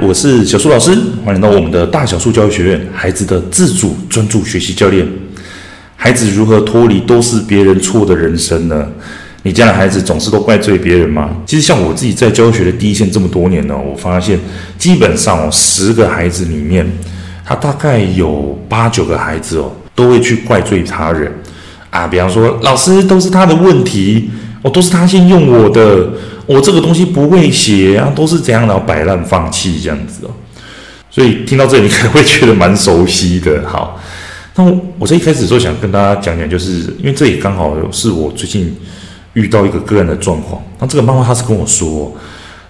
我是小树老师，欢迎到我们的大小树教育学院，孩子的自主专注学习教练。孩子如何脱离都是别人错的人生呢？你家的孩子总是都怪罪别人吗？其实像我自己在教学的第一线这么多年呢，我发现基本上哦，十个孩子里面，他大概有八九个孩子哦，都会去怪罪他人啊。比方说，老师都是他的问题，哦，都是他先用我的。我这个东西不会写啊，都是怎样，然后摆烂放弃这样子哦。所以听到这里，你可能会觉得蛮熟悉的。好，那我在一开始的时候想跟大家讲讲，就是因为这也刚好是我最近遇到一个个案的状况。那这个妈妈她是跟我说，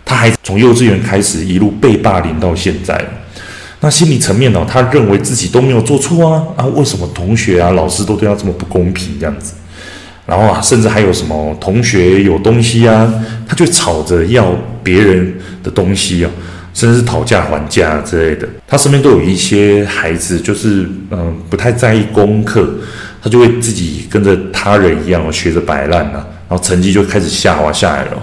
她还从幼稚园开始一路被霸凌到现在。那心理层面呢，她认为自己都没有做错啊啊，为什么同学啊、老师都对她这么不公平这样子？然后啊，甚至还有什么同学有东西啊，他就吵着要别人的东西啊，甚至是讨价还价之类的。他身边都有一些孩子，就是嗯不太在意功课，他就会自己跟着他人一样学着摆烂啊，然后成绩就开始下滑下来了，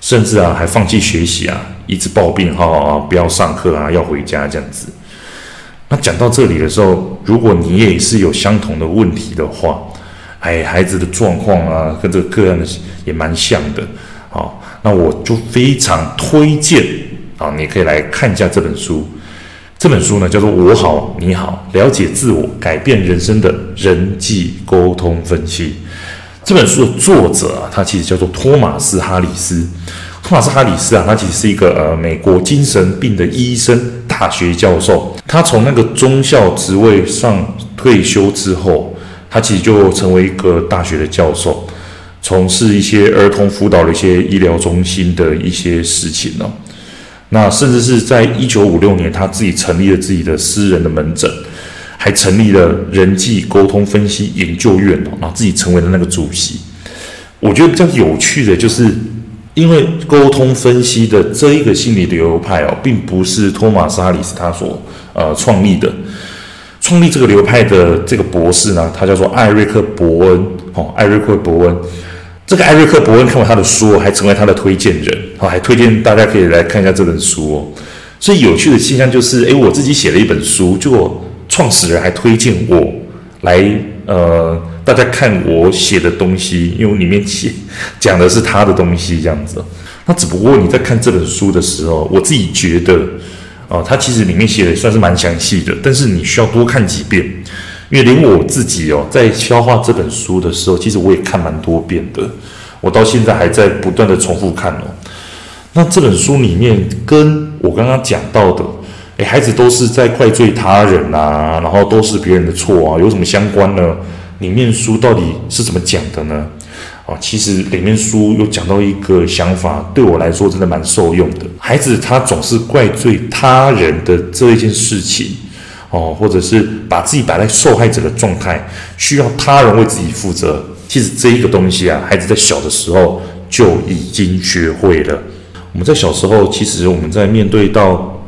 甚至啊还放弃学习啊，一直抱病哈、哦，不要上课啊，要回家这样子。那讲到这里的时候，如果你也是有相同的问题的话，哎，孩子的状况啊，跟这个个案的也蛮像的。好，那我就非常推荐啊，你可以来看一下这本书。这本书呢，叫做《我好你好：了解自我，改变人生的人际沟通分析》。这本书的作者啊，他其实叫做托马斯·哈里斯。托马斯·哈里斯啊，他其实是一个呃美国精神病的医生、大学教授。他从那个中校职位上退休之后。他其实就成为一个大学的教授，从事一些儿童辅导的一些医疗中心的一些事情呢。那甚至是在一九五六年，他自己成立了自己的私人的门诊，还成立了人际沟通分析研究院哦，然后自己成为了那个主席。我觉得比较有趣的就是，因为沟通分析的这一个心理流派哦，并不是托马斯哈里斯他所呃创立的。创立这个流派的这个博士呢，他叫做艾瑞克·伯恩。哦，艾瑞克·伯恩，这个艾瑞克·伯恩看完他的书，还成为他的推荐人。好，还推荐大家可以来看一下这本书哦。所以有趣的现象就是，诶，我自己写了一本书，结果创始人还推荐我来，呃，大家看我写的东西，因为里面写讲的是他的东西这样子。那只不过你在看这本书的时候，我自己觉得。哦，它其实里面写的算是蛮详细的，但是你需要多看几遍，因为连我自己哦，在消化这本书的时候，其实我也看蛮多遍的，我到现在还在不断的重复看哦。那这本书里面跟我刚刚讲到的，诶，孩子都是在怪罪他人啊，然后都是别人的错啊，有什么相关呢？里面书到底是怎么讲的呢？啊，其实里面书有讲到一个想法，对我来说真的蛮受用的。孩子他总是怪罪他人的这一件事情，哦，或者是把自己摆在受害者的状态，需要他人为自己负责。其实这一个东西啊，孩子在小的时候就已经学会了。我们在小时候，其实我们在面对到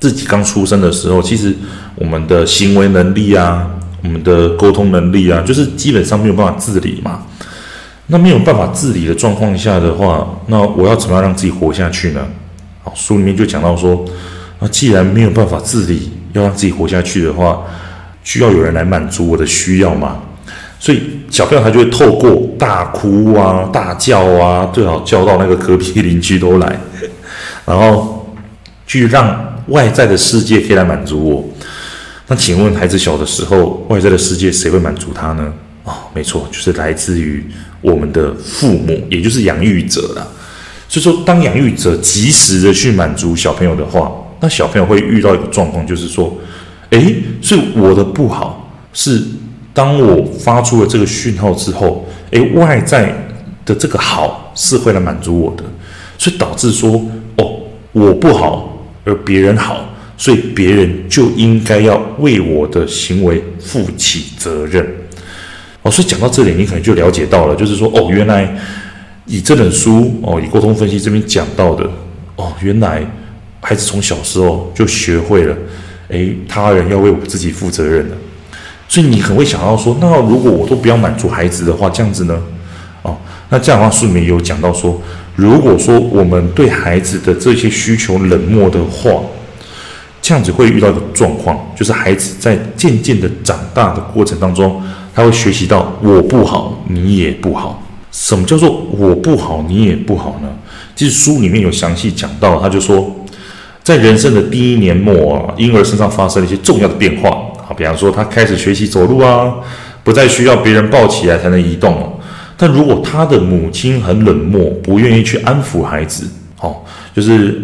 自己刚出生的时候，其实我们的行为能力啊，我们的沟通能力啊，就是基本上没有办法自理嘛。那没有办法自理的状况下的话，那我要怎么样让自己活下去呢？好，书里面就讲到说，那既然没有办法自理，要让自己活下去的话，需要有人来满足我的需要嘛。所以小朋友他就会透过大哭啊、大叫啊，最好叫到那个隔壁邻居都来，然后去让外在的世界可以来满足我。那请问孩子小的时候，外在的世界谁会满足他呢？哦，没错，就是来自于我们的父母，也就是养育者啦。所以说，当养育者及时的去满足小朋友的话，那小朋友会遇到一个状况，就是说，诶，所以我的不好是当我发出了这个讯号之后，诶，外在的这个好是会来满足我的，所以导致说，哦，我不好而别人好，所以别人就应该要为我的行为负起责任。哦，所以讲到这里，你可能就了解到了，就是说，哦，原来以这本书哦，以沟通分析这边讲到的，哦，原来孩子从小时候就学会了，诶，他人要为我自己负责任的。所以你很会想到说，那如果我都不要满足孩子的话，这样子呢？哦，那这样的话书里面有讲到说，如果说我们对孩子的这些需求冷漠的话，这样子会遇到一个状况，就是孩子在渐渐的长大的过程当中，他会学习到我不好，你也不好。什么叫做我不好，你也不好呢？其实书里面有详细讲到，他就说，在人生的第一年末啊，婴儿身上发生了一些重要的变化啊，比方说他开始学习走路啊，不再需要别人抱起来才能移动。但如果他的母亲很冷漠，不愿意去安抚孩子，哦，就是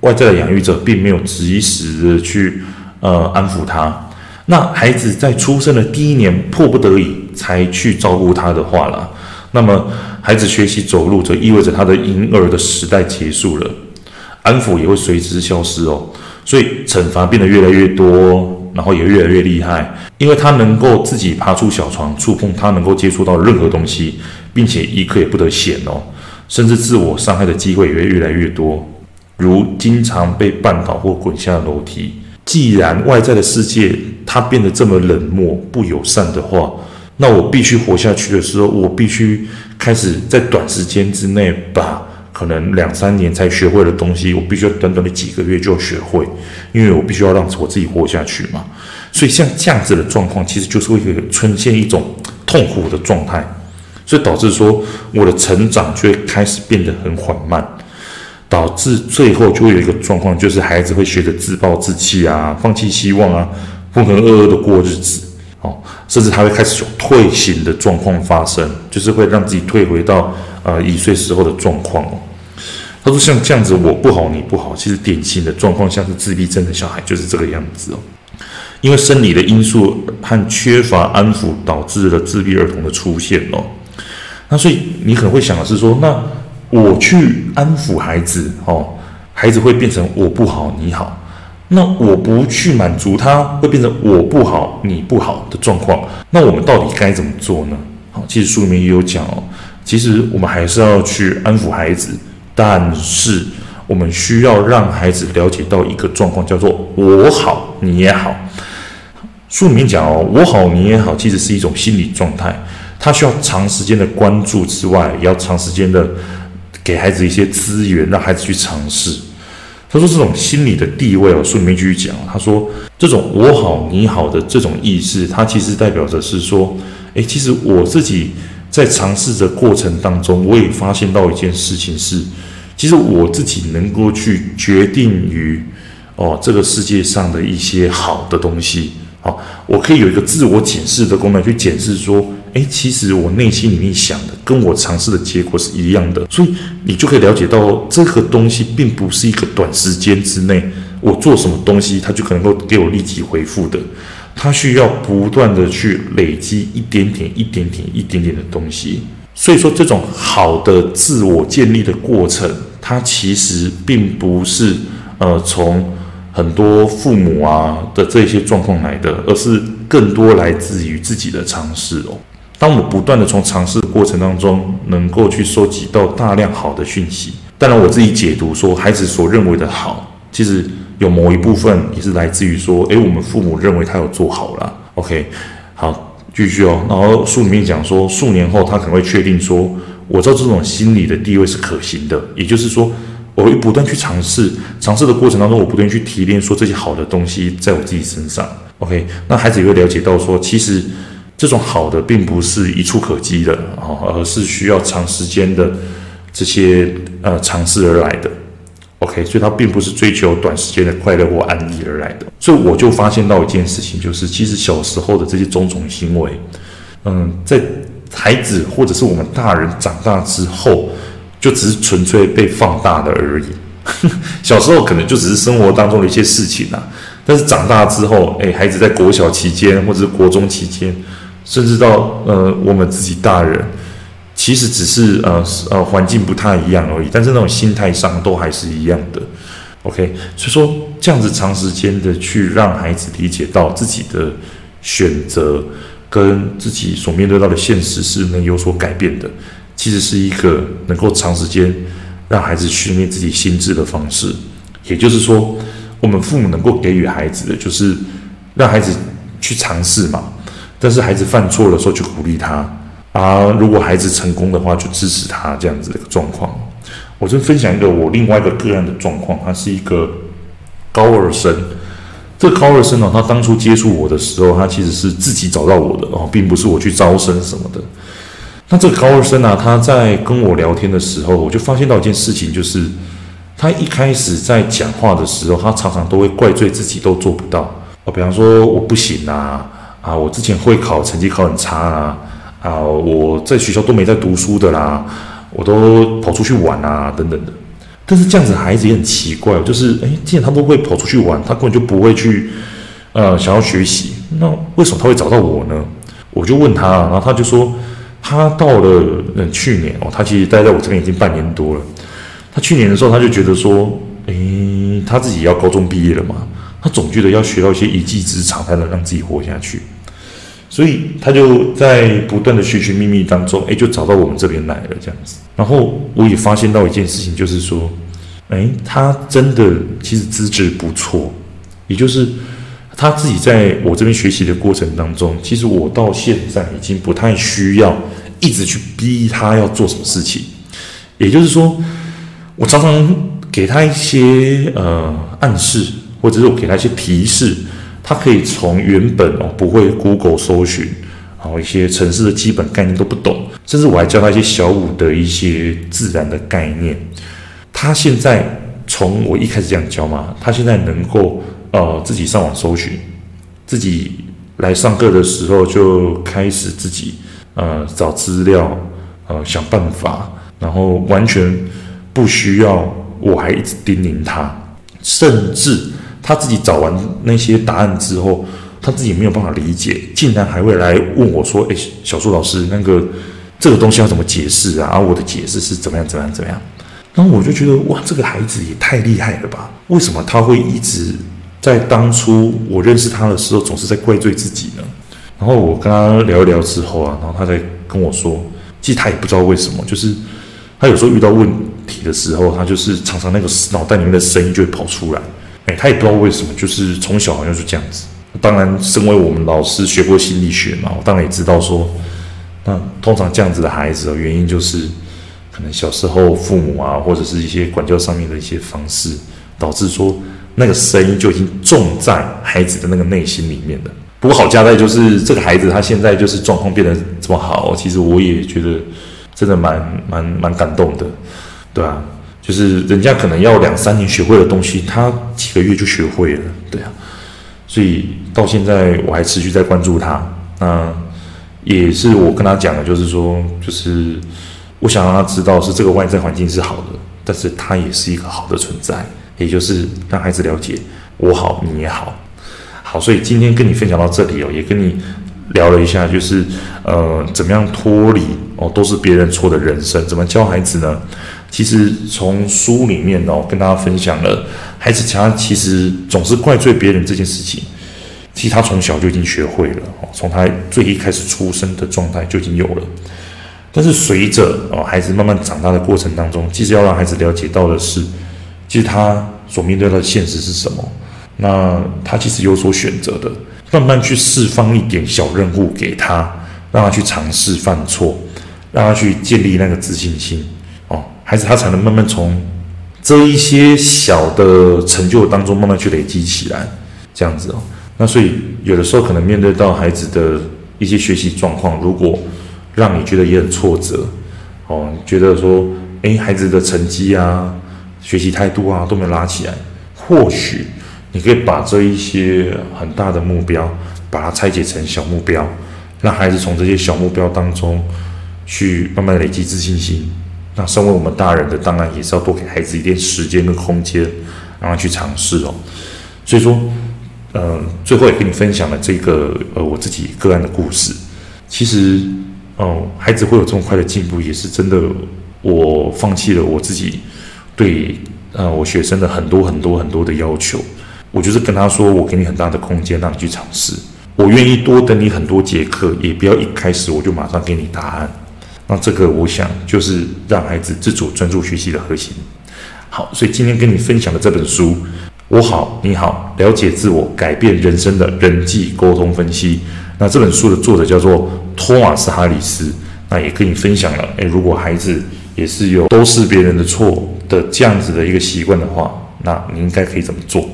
外在的养育者并没有及时的去呃安抚他，那孩子在出生的第一年迫不得已才去照顾他的话了，那么孩子学习走路，则意味着他的婴儿的时代结束了，安抚也会随之消失哦，所以惩罚变得越来越多。然后也越来越厉害，因为他能够自己爬出小床，触碰他能够接触到任何东西，并且一刻也不得闲哦，甚至自我伤害的机会也会越来越多，如经常被绊倒或滚下楼梯。既然外在的世界它变得这么冷漠不友善的话，那我必须活下去的时候，我必须开始在短时间之内把。可能两三年才学会的东西，我必须要短短的几个月就学会，因为我必须要让我自己活下去嘛。所以像这样子的状况，其实就是会呈现一种痛苦的状态，所以导致说我的成长就会开始变得很缓慢，导致最后就会有一个状况，就是孩子会学着自暴自弃啊，放弃希望啊，浑浑噩噩的过日子，哦，甚至他会开始有退行的状况发生，就是会让自己退回到呃一岁时候的状况哦。他说：“像这样子，我不好，你不好。其实典型的状况，像是自闭症的小孩就是这个样子哦。因为生理的因素和缺乏安抚，导致了自闭儿童的出现哦。那所以你可能会想的是说，那我去安抚孩子哦，孩子会变成我不好，你好。那我不去满足他，会变成我不好，你不好的状况。那我们到底该怎么做呢？好，其实书里面也有讲哦。其实我们还是要去安抚孩子。”但是，我们需要让孩子了解到一个状况，叫做“我好，你也好”。书里面讲哦，“我好，你也好”，其实是一种心理状态，它需要长时间的关注之外，也要长时间的给孩子一些资源，让孩子去尝试。他说，这种心理的地位哦，书里面继续讲，他说，这种“我好，你好”的这种意识，它其实代表着是说，诶，其实我自己。在尝试的过程当中，我也发现到一件事情是，其实我自己能够去决定于哦这个世界上的一些好的东西，好，我可以有一个自我检视的功能，去检视说，诶，其实我内心里面想的跟我尝试的结果是一样的，所以你就可以了解到这个东西并不是一个短时间之内我做什么东西，它就可能够给我立即回复的。它需要不断的去累积一点点、一点点、一点点的东西，所以说这种好的自我建立的过程，它其实并不是呃从很多父母啊的这些状况来的，而是更多来自于自己的尝试哦。当我不断的从尝试的过程当中，能够去收集到大量好的讯息，当然我自己解读说，孩子所认为的好，其实。有某一部分也是来自于说，诶，我们父母认为他有做好了，OK，好，继续哦。然后书里面讲说，数年后他可能会确定说，我知道这种心理的地位是可行的，也就是说，我会不断去尝试，尝试的过程当中，我不断去提炼说这些好的东西在我自己身上，OK，那孩子也会了解到说，其实这种好的并不是一触可及的啊，而是需要长时间的这些呃尝试而来的。OK，所以他并不是追求短时间的快乐或安逸而来的。所以我就发现到一件事情，就是其实小时候的这些种种行为，嗯，在孩子或者是我们大人长大之后，就只是纯粹被放大的而已。小时候可能就只是生活当中的一些事情啊，但是长大之后，诶，孩子在国小期间或者是国中期间，甚至到呃我们自己大人。其实只是呃呃环境不太一样而已，但是那种心态上都还是一样的。OK，所以说这样子长时间的去让孩子理解到自己的选择跟自己所面对到的现实是能有所改变的，其实是一个能够长时间让孩子训练自己心智的方式。也就是说，我们父母能够给予孩子的就是让孩子去尝试嘛，但是孩子犯错的时候就鼓励他。啊，如果孩子成功的话，就支持他这样子的一个状况。我就分享一个我另外一个个案的状况，他是一个高二生。这高二生呢，他当初接触我的时候，他其实是自己找到我的哦，并不是我去招生什么的。那这个高二生呢，他在跟我聊天的时候，我就发现到一件事情，就是他一开始在讲话的时候，他常常都会怪罪自己都做不到哦，比方说我不行啊，啊，我之前会考成绩考很差啊，啊，我在学校都没在读书的啦，我都跑出去玩啊，等等的。但是这样子孩子也很奇怪，就是诶，既然他都会跑出去玩，他根本就不会去，呃，想要学习，那为什么他会找到我呢？我就问他，然后他就说，他到了嗯去年哦，他其实待在我这边已经半年多了。他去年的时候，他就觉得说，诶，他自己要高中毕业了嘛，他总觉得要学到一些一技之长，才能让自己活下去。所以他就在不断的寻寻觅觅当中，哎，就找到我们这边来了这样子。然后我也发现到一件事情，就是说，哎，他真的其实资质不错，也就是他自己在我这边学习的过程当中，其实我到现在已经不太需要一直去逼他要做什么事情。也就是说，我常常给他一些呃暗示，或者是我给他一些提示。他可以从原本哦不会 Google 搜寻，然后一些城市的基本概念都不懂，甚至我还教他一些小五的一些自然的概念。他现在从我一开始这样教嘛，他现在能够呃自己上网搜寻，自己来上课的时候就开始自己呃找资料，呃想办法，然后完全不需要我还一直叮咛他，甚至。他自己找完那些答案之后，他自己没有办法理解，竟然还会来问我说：“诶，小树老师，那个这个东西要怎么解释啊？”我的解释是怎么样，怎么样，怎么样？然后我就觉得哇，这个孩子也太厉害了吧？为什么他会一直在当初我认识他的时候总是在怪罪自己呢？然后我跟他聊一聊之后啊，然后他才跟我说，其实他也不知道为什么，就是他有时候遇到问题的时候，他就是常常那个脑袋里面的声音就会跑出来。他也不知道为什么，就是从小好像是这样子。当然，身为我们老师学过心理学嘛，我当然也知道说，那通常这样子的孩子原因就是，可能小时候父母啊，或者是一些管教上面的一些方式，导致说那个声音就已经种在孩子的那个内心里面了。不过好交代就是，这个孩子他现在就是状况变得这么好，其实我也觉得真的蛮蛮蛮感动的，对啊。就是人家可能要两三年学会的东西，他几个月就学会了，对啊，所以到现在我还持续在关注他。那也是我跟他讲的，就是说，就是我想让他知道是这个外在环境是好的，但是他也是一个好的存在，也就是让孩子了解我好，你也好。好，所以今天跟你分享到这里哦，也跟你聊了一下，就是呃，怎么样脱离哦，都是别人错的人生，怎么教孩子呢？其实从书里面哦，跟大家分享了，孩子他其实总是怪罪别人这件事情，其实他从小就已经学会了哦，从他最一开始出生的状态就已经有了。但是随着哦孩子慢慢长大的过程当中，其实要让孩子了解到的是，其实他所面对的现实是什么，那他其实有所选择的，慢慢去释放一点小任务给他，让他去尝试犯错，让他去建立那个自信心。孩子他才能慢慢从这一些小的成就当中慢慢去累积起来，这样子哦。那所以有的时候可能面对到孩子的一些学习状况，如果让你觉得也很挫折哦，觉得说，诶，孩子的成绩啊、学习态度啊都没有拉起来，或许你可以把这一些很大的目标，把它拆解成小目标，让孩子从这些小目标当中去慢慢累积自信心。那身为我们大人的，当然也是要多给孩子一点时间跟空间，让他去尝试哦。所以说，呃，最后也跟你分享了这个呃我自己个案的故事。其实，哦、呃，孩子会有这么快的进步，也是真的。我放弃了我自己对呃我学生的很多很多很多的要求，我就是跟他说，我给你很大的空间，让你去尝试。我愿意多等你很多节课，也不要一开始我就马上给你答案。那这个，我想就是让孩子自主专注学习的核心。好，所以今天跟你分享的这本书《我好你好，了解自我，改变人生的人际沟通分析》。那这本书的作者叫做托马斯·哈里斯。那也跟你分享了，诶，如果孩子也是有都是别人的错的这样子的一个习惯的话，那你应该可以怎么做？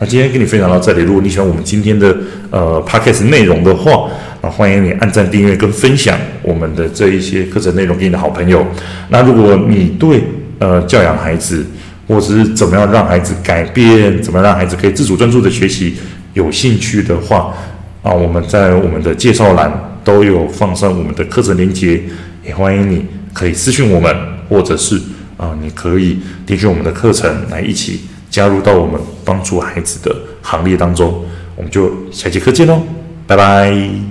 那今天跟你分享到这里。如果你喜欢我们今天的呃 Podcast 内容的话，那欢迎你按赞、订阅跟分享我们的这一些课程内容给你的好朋友。那如果你对呃教养孩子，或者是怎么样让孩子改变，怎么样让孩子可以自主专注的学习，有兴趣的话，啊，我们在我们的介绍栏都有放上我们的课程链接，也欢迎你可以私讯我们，或者是啊，你可以订阅我们的课程来一起加入到我们帮助孩子的行列当中。我们就下节课见喽，拜拜。